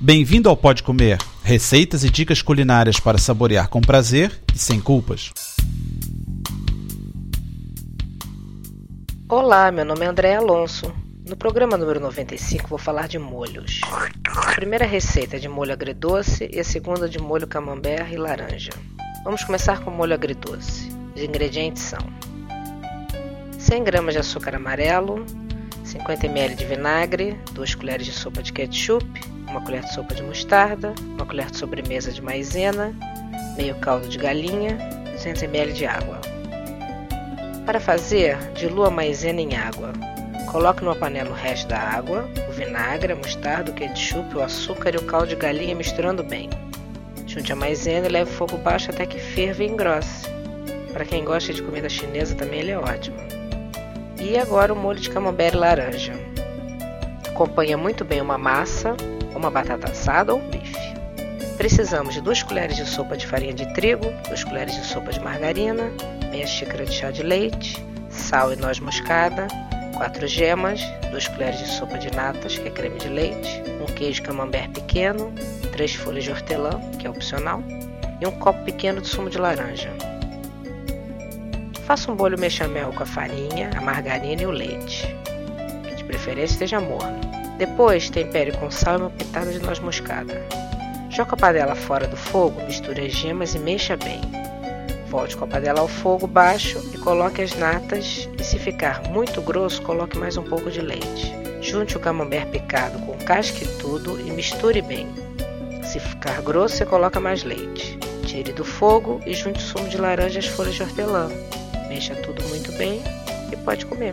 Bem-vindo ao Pode Comer, receitas e dicas culinárias para saborear com prazer e sem culpas. Olá, meu nome é André Alonso. No programa número 95 vou falar de molhos. A primeira receita é de molho agridoce e a segunda de molho camembert e laranja. Vamos começar com o molho agridoce. Os ingredientes são 100 gramas de açúcar amarelo, 50 ml de vinagre, 2 colheres de sopa de ketchup, uma colher de sopa de mostarda, uma colher de sobremesa de maizena, meio caldo de galinha, 200 ml de água. Para fazer, dilua a maizena em água. Coloque numa panela o resto da água, o vinagre, a mostarda, o ketchup, o açúcar e o caldo de galinha misturando bem. Junte a maizena e leve o fogo baixo até que ferva e engrosse. Para quem gosta de comida chinesa também ele é ótimo. E agora o molho de camembert laranja. Acompanha muito bem uma massa, uma batata assada ou um bife. Precisamos de 2 colheres de sopa de farinha de trigo, 2 colheres de sopa de margarina, meia xícara de chá de leite, sal e noz moscada, 4 gemas, 2 colheres de sopa de natas, que é creme de leite, um queijo camembert pequeno, 3 folhas de hortelã, que é opcional, e um copo pequeno de sumo de laranja. Faça um bolho bechamel com a farinha, a margarina e o leite, preferência esteja morno. Depois, tempere com sal e uma pitada de noz moscada. Joga a panela fora do fogo, misture as gemas e mexa bem. Volte com a panela ao fogo baixo e coloque as natas e se ficar muito grosso, coloque mais um pouco de leite. Junte o camembert picado com casca e tudo e misture bem. Se ficar grosso, você coloca mais leite. Tire do fogo e junte o sumo de laranja e as folhas de hortelã. Mexa tudo muito bem e pode comer.